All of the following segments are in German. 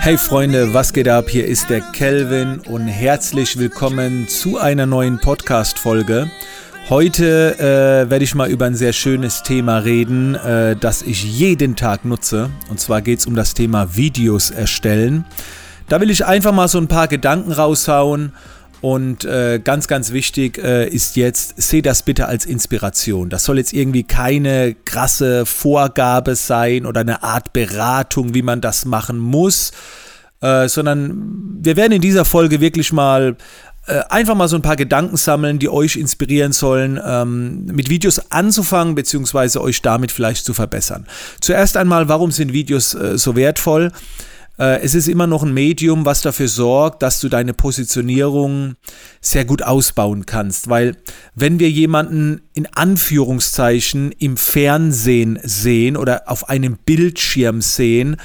Hey Freunde, was geht ab? Hier ist der Kelvin und herzlich willkommen zu einer neuen Podcast-Folge. Heute äh, werde ich mal über ein sehr schönes Thema reden, äh, das ich jeden Tag nutze. Und zwar geht es um das Thema Videos erstellen. Da will ich einfach mal so ein paar Gedanken raushauen und äh, ganz, ganz wichtig äh, ist jetzt, seh das bitte als Inspiration. Das soll jetzt irgendwie keine krasse Vorgabe sein oder eine Art Beratung, wie man das machen muss, äh, sondern wir werden in dieser Folge wirklich mal äh, einfach mal so ein paar Gedanken sammeln, die euch inspirieren sollen, ähm, mit Videos anzufangen, beziehungsweise euch damit vielleicht zu verbessern. Zuerst einmal, warum sind Videos äh, so wertvoll? Äh, es ist immer noch ein Medium, was dafür sorgt, dass du deine Positionierung sehr gut ausbauen kannst. Weil wenn wir jemanden in Anführungszeichen im Fernsehen sehen oder auf einem Bildschirm sehen,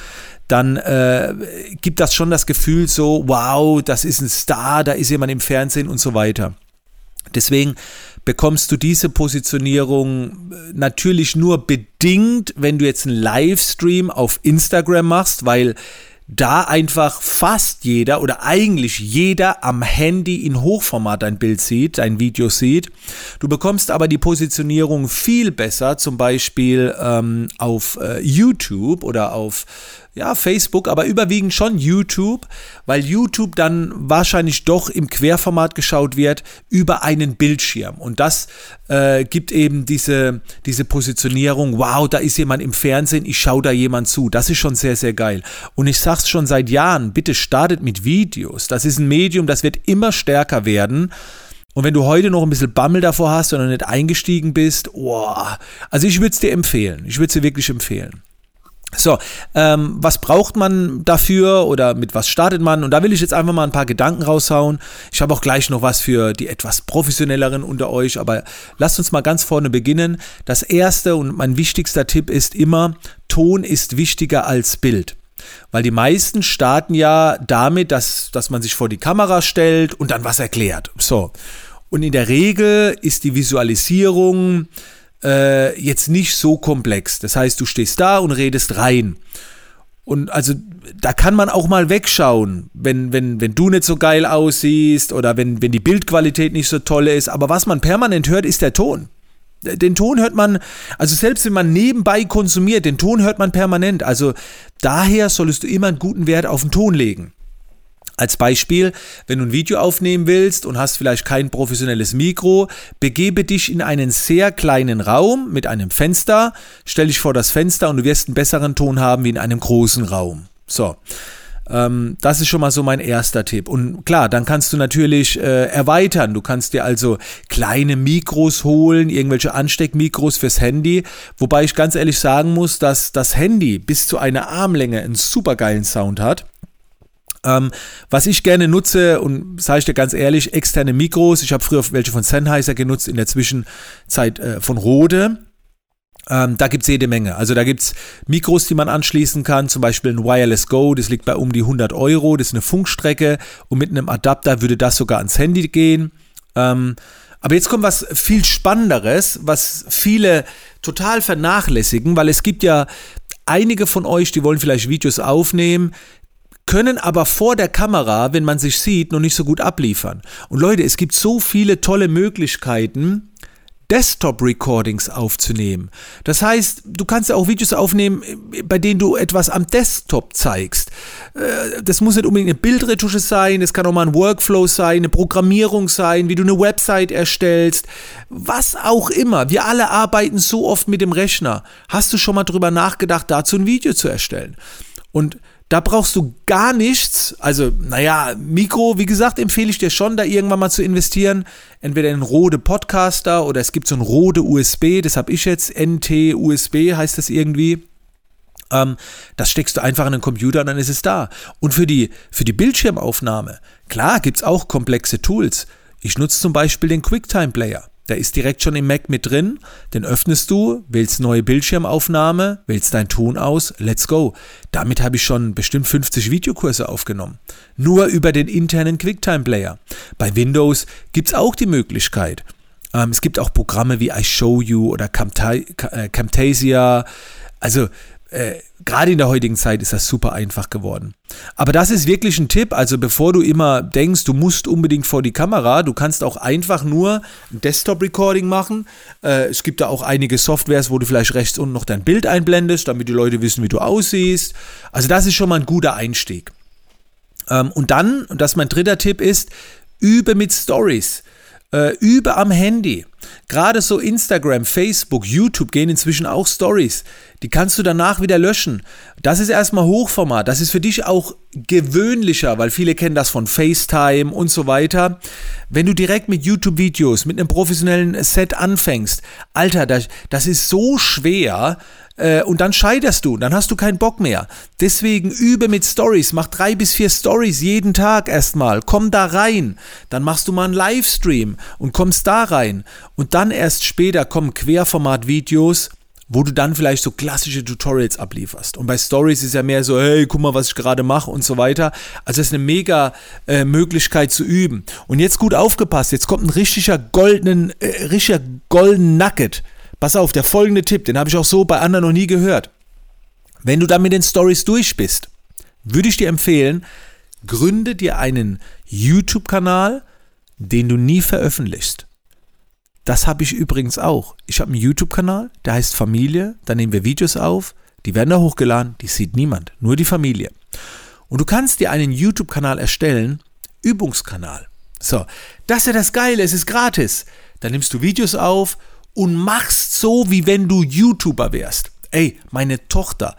dann äh, gibt das schon das Gefühl so, wow, das ist ein Star, da ist jemand im Fernsehen und so weiter. Deswegen bekommst du diese Positionierung äh, natürlich nur bedingt, wenn du jetzt einen Livestream auf Instagram machst, weil da einfach fast jeder oder eigentlich jeder am Handy in Hochformat ein Bild sieht, ein Video sieht. Du bekommst aber die Positionierung viel besser, zum Beispiel ähm, auf äh, YouTube oder auf ja, Facebook, aber überwiegend schon YouTube, weil YouTube dann wahrscheinlich doch im Querformat geschaut wird über einen Bildschirm. Und das äh, gibt eben diese, diese Positionierung, wow, da ist jemand im Fernsehen, ich schaue da jemand zu. Das ist schon sehr, sehr geil. Und ich sag's schon seit Jahren, bitte startet mit Videos. Das ist ein Medium, das wird immer stärker werden. Und wenn du heute noch ein bisschen Bammel davor hast oder nicht eingestiegen bist, oh, also ich würde es dir empfehlen. Ich würde es dir wirklich empfehlen. So, ähm, was braucht man dafür oder mit was startet man? Und da will ich jetzt einfach mal ein paar Gedanken raushauen. Ich habe auch gleich noch was für die etwas professionelleren unter euch, aber lasst uns mal ganz vorne beginnen. Das erste und mein wichtigster Tipp ist immer, Ton ist wichtiger als Bild. Weil die meisten starten ja damit, dass, dass man sich vor die Kamera stellt und dann was erklärt. So. Und in der Regel ist die Visualisierung äh, jetzt nicht so komplex. Das heißt, du stehst da und redest rein. Und also da kann man auch mal wegschauen, wenn, wenn, wenn du nicht so geil aussiehst oder wenn, wenn die Bildqualität nicht so toll ist. Aber was man permanent hört, ist der Ton. Den Ton hört man, also selbst wenn man nebenbei konsumiert, den Ton hört man permanent. Also daher solltest du immer einen guten Wert auf den Ton legen. Als Beispiel, wenn du ein Video aufnehmen willst und hast vielleicht kein professionelles Mikro, begebe dich in einen sehr kleinen Raum mit einem Fenster, stell dich vor das Fenster und du wirst einen besseren Ton haben wie in einem großen Raum. So. Ähm, das ist schon mal so mein erster Tipp. Und klar, dann kannst du natürlich äh, erweitern. Du kannst dir also kleine Mikros holen, irgendwelche Ansteckmikros fürs Handy. Wobei ich ganz ehrlich sagen muss, dass das Handy bis zu einer Armlänge einen super geilen Sound hat. Ähm, was ich gerne nutze, und sage ich dir ganz ehrlich, externe Mikros. Ich habe früher welche von Sennheiser genutzt, in der Zwischenzeit äh, von Rode. Ähm, da gibt es jede Menge. Also da gibt es Mikros, die man anschließen kann, zum Beispiel ein Wireless Go, das liegt bei um die 100 Euro, das ist eine Funkstrecke und mit einem Adapter würde das sogar ans Handy gehen. Ähm, aber jetzt kommt was viel Spannenderes, was viele total vernachlässigen, weil es gibt ja einige von euch, die wollen vielleicht Videos aufnehmen, können aber vor der Kamera, wenn man sich sieht, noch nicht so gut abliefern. Und Leute, es gibt so viele tolle Möglichkeiten, Desktop-Recordings aufzunehmen. Das heißt, du kannst auch Videos aufnehmen, bei denen du etwas am Desktop zeigst. Äh, das muss nicht unbedingt eine Bildretusche sein, es kann auch mal ein Workflow sein, eine Programmierung sein, wie du eine Website erstellst, was auch immer. Wir alle arbeiten so oft mit dem Rechner. Hast du schon mal drüber nachgedacht, dazu ein Video zu erstellen? Und da brauchst du gar nichts. Also, naja, Mikro, wie gesagt, empfehle ich dir schon, da irgendwann mal zu investieren. Entweder in Rode Podcaster oder es gibt so ein Rode USB, das habe ich jetzt, NT USB heißt das irgendwie. Ähm, das steckst du einfach in den Computer und dann ist es da. Und für die, für die Bildschirmaufnahme, klar, gibt es auch komplexe Tools. Ich nutze zum Beispiel den QuickTime Player. Der ist direkt schon im Mac mit drin. Den öffnest du, wählst neue Bildschirmaufnahme, wählst deinen Ton aus, let's go. Damit habe ich schon bestimmt 50 Videokurse aufgenommen. Nur über den internen QuickTime Player. Bei Windows gibt es auch die Möglichkeit. Ähm, es gibt auch Programme wie iShowU oder Camta äh, Camtasia. Also äh, gerade in der heutigen Zeit ist das super einfach geworden. Aber das ist wirklich ein Tipp. Also bevor du immer denkst, du musst unbedingt vor die Kamera, du kannst auch einfach nur ein Desktop-Recording machen. Äh, es gibt da auch einige Softwares, wo du vielleicht rechts unten noch dein Bild einblendest, damit die Leute wissen, wie du aussiehst. Also das ist schon mal ein guter Einstieg. Ähm, und dann, und das ist mein dritter Tipp ist, übe mit Stories. Äh, übe am Handy. Gerade so Instagram, Facebook, YouTube gehen inzwischen auch Stories. Die kannst du danach wieder löschen. Das ist erstmal Hochformat. Das ist für dich auch gewöhnlicher, weil viele kennen das von FaceTime und so weiter. Wenn du direkt mit YouTube-Videos, mit einem professionellen Set anfängst, Alter, das, das ist so schwer, äh, und dann scheiterst du, dann hast du keinen Bock mehr. Deswegen übe mit Stories, mach drei bis vier Stories jeden Tag erstmal, komm da rein, dann machst du mal einen Livestream und kommst da rein und dann erst später kommen Querformat-Videos, wo du dann vielleicht so klassische Tutorials ablieferst. Und bei Stories ist ja mehr so, hey, guck mal, was ich gerade mache und so weiter. Also es ist eine mega äh, Möglichkeit zu üben. Und jetzt gut aufgepasst, jetzt kommt ein richtiger goldenen, äh, richtiger golden Nugget. Pass auf, der folgende Tipp, den habe ich auch so bei anderen noch nie gehört. Wenn du dann mit den Stories durch bist, würde ich dir empfehlen, gründe dir einen YouTube-Kanal, den du nie veröffentlichst. Das habe ich übrigens auch. Ich habe einen YouTube-Kanal, der heißt Familie, da nehmen wir Videos auf, die werden da hochgeladen, die sieht niemand, nur die Familie. Und du kannst dir einen YouTube-Kanal erstellen, Übungskanal. So, das ist ja das Geile, es ist gratis. Da nimmst du Videos auf und machst so, wie wenn du YouTuber wärst. Ey, meine Tochter,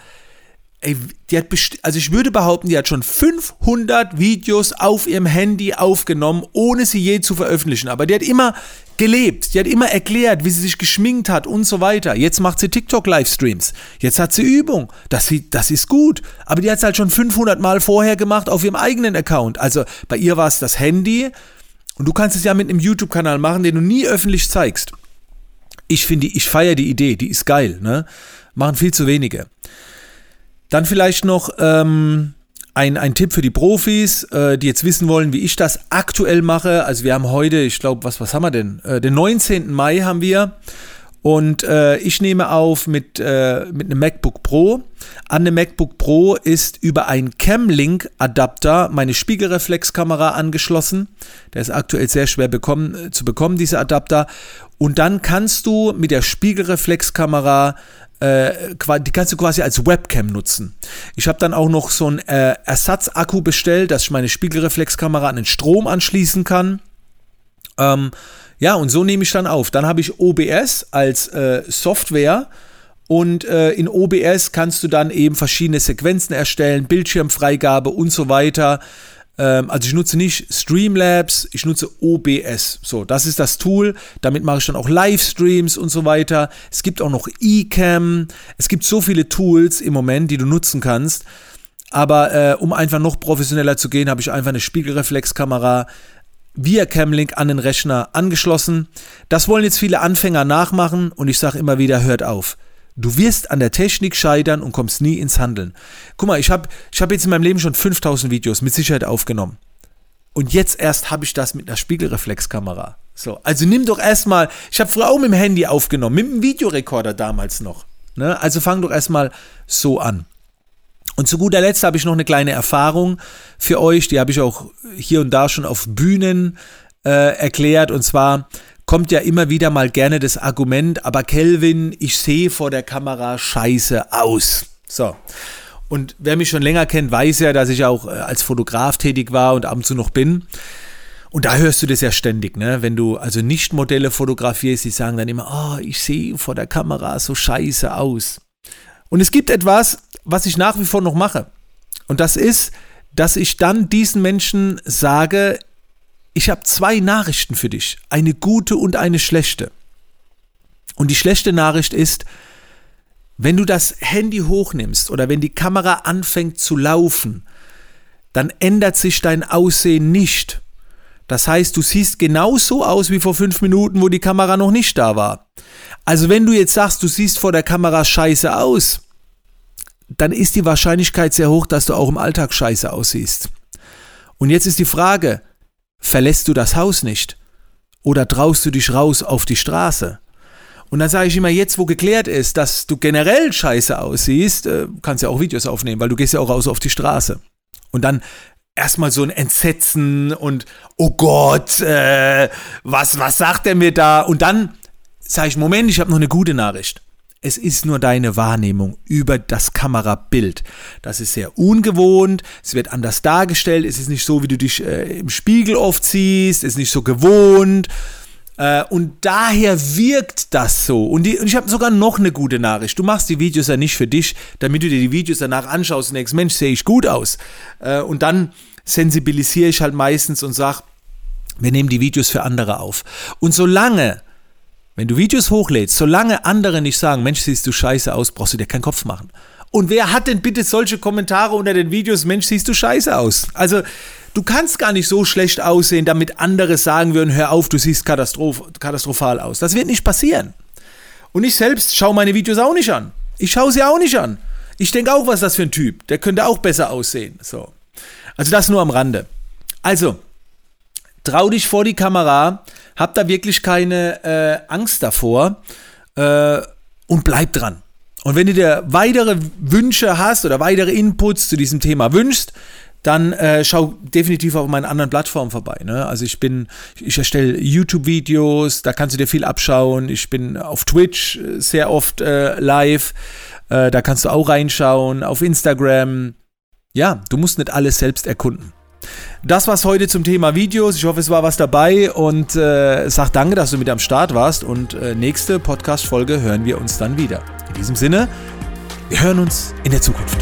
ey, die hat also ich würde behaupten, die hat schon 500 Videos auf ihrem Handy aufgenommen, ohne sie je zu veröffentlichen. Aber die hat immer gelebt, die hat immer erklärt, wie sie sich geschminkt hat und so weiter. Jetzt macht sie TikTok-Livestreams. Jetzt hat sie Übung. Das, das ist gut. Aber die hat es halt schon 500 Mal vorher gemacht auf ihrem eigenen Account. Also bei ihr war es das Handy. Und du kannst es ja mit einem YouTube-Kanal machen, den du nie öffentlich zeigst ich finde, ich feiere die Idee, die ist geil, ne? Machen viel zu wenige. Dann vielleicht noch ähm, ein, ein Tipp für die Profis, äh, die jetzt wissen wollen, wie ich das aktuell mache. Also wir haben heute, ich glaube, was, was haben wir denn? Äh, den 19. Mai haben wir. Und äh, ich nehme auf mit, äh, mit einem MacBook Pro. An dem MacBook Pro ist über einen Camlink-Adapter meine Spiegelreflexkamera angeschlossen. Der ist aktuell sehr schwer bekommen, äh, zu bekommen, dieser Adapter. Und dann kannst du mit der Spiegelreflexkamera äh, die kannst du quasi als Webcam nutzen. Ich habe dann auch noch so einen äh, Ersatzakku bestellt, dass ich meine Spiegelreflexkamera an den Strom anschließen kann. Ähm, ja, und so nehme ich dann auf. Dann habe ich OBS als äh, Software. Und äh, in OBS kannst du dann eben verschiedene Sequenzen erstellen, Bildschirmfreigabe und so weiter. Ähm, also ich nutze nicht Streamlabs, ich nutze OBS. So, das ist das Tool. Damit mache ich dann auch Livestreams und so weiter. Es gibt auch noch eCam. Es gibt so viele Tools im Moment, die du nutzen kannst. Aber äh, um einfach noch professioneller zu gehen, habe ich einfach eine Spiegelreflexkamera via Camlink an den Rechner angeschlossen. Das wollen jetzt viele Anfänger nachmachen und ich sage immer wieder, hört auf. Du wirst an der Technik scheitern und kommst nie ins Handeln. Guck mal, ich habe ich hab jetzt in meinem Leben schon 5000 Videos mit Sicherheit aufgenommen. Und jetzt erst habe ich das mit einer Spiegelreflexkamera. So, also nimm doch erstmal, ich habe früher auch mit dem Handy aufgenommen, mit dem Videorekorder damals noch. Ne? Also fang doch erstmal so an. Und zu guter Letzt habe ich noch eine kleine Erfahrung für euch, die habe ich auch hier und da schon auf Bühnen äh, erklärt. Und zwar kommt ja immer wieder mal gerne das Argument, aber Kelvin, ich sehe vor der Kamera scheiße aus. So. Und wer mich schon länger kennt, weiß ja, dass ich auch äh, als Fotograf tätig war und ab und zu noch bin. Und da hörst du das ja ständig, ne? Wenn du also nicht Modelle fotografierst, die sagen dann immer, oh, ich sehe vor der Kamera so scheiße aus. Und es gibt etwas, was ich nach wie vor noch mache. Und das ist, dass ich dann diesen Menschen sage, ich habe zwei Nachrichten für dich, eine gute und eine schlechte. Und die schlechte Nachricht ist, wenn du das Handy hochnimmst oder wenn die Kamera anfängt zu laufen, dann ändert sich dein Aussehen nicht. Das heißt, du siehst genauso aus wie vor fünf Minuten, wo die Kamera noch nicht da war. Also wenn du jetzt sagst, du siehst vor der Kamera scheiße aus, dann ist die Wahrscheinlichkeit sehr hoch, dass du auch im Alltag scheiße aussiehst. Und jetzt ist die Frage, verlässt du das Haus nicht? Oder traust du dich raus auf die Straße? Und dann sage ich immer, jetzt wo geklärt ist, dass du generell scheiße aussiehst, äh, kannst ja auch Videos aufnehmen, weil du gehst ja auch raus auf die Straße. Und dann erstmal so ein Entsetzen und oh Gott, äh, was, was sagt er mir da? Und dann sage ich, Moment, ich habe noch eine gute Nachricht. Es ist nur deine Wahrnehmung über das Kamerabild. Das ist sehr ungewohnt, es wird anders dargestellt, es ist nicht so, wie du dich äh, im Spiegel oft siehst, es ist nicht so gewohnt. Äh, und daher wirkt das so. Und, die, und ich habe sogar noch eine gute Nachricht. Du machst die Videos ja nicht für dich, damit du dir die Videos danach anschaust und denkst, Mensch, sehe ich gut aus. Äh, und dann sensibilisiere ich halt meistens und sage, wir nehmen die Videos für andere auf. Und solange wenn du Videos hochlädst, solange andere nicht sagen, Mensch, siehst du scheiße aus, brauchst du dir keinen Kopf machen. Und wer hat denn bitte solche Kommentare unter den Videos, Mensch, siehst du scheiße aus? Also, du kannst gar nicht so schlecht aussehen, damit andere sagen würden, hör auf, du siehst katastroph katastrophal aus. Das wird nicht passieren. Und ich selbst schaue meine Videos auch nicht an. Ich schaue sie auch nicht an. Ich denke auch, was ist das für ein Typ? Der könnte auch besser aussehen. So. Also das nur am Rande. Also, trau dich vor die Kamera, hab da wirklich keine äh, Angst davor äh, und bleib dran. Und wenn du dir weitere Wünsche hast oder weitere Inputs zu diesem Thema wünschst, dann äh, schau definitiv auf meinen anderen Plattformen vorbei. Ne? Also ich bin, ich erstelle YouTube-Videos, da kannst du dir viel abschauen. Ich bin auf Twitch äh, sehr oft äh, live, äh, da kannst du auch reinschauen. Auf Instagram. Ja, du musst nicht alles selbst erkunden. Das war's heute zum Thema Videos. Ich hoffe, es war was dabei und äh, sag danke, dass du mit am Start warst. Und äh, nächste Podcast-Folge hören wir uns dann wieder. In diesem Sinne, wir hören uns in der Zukunft.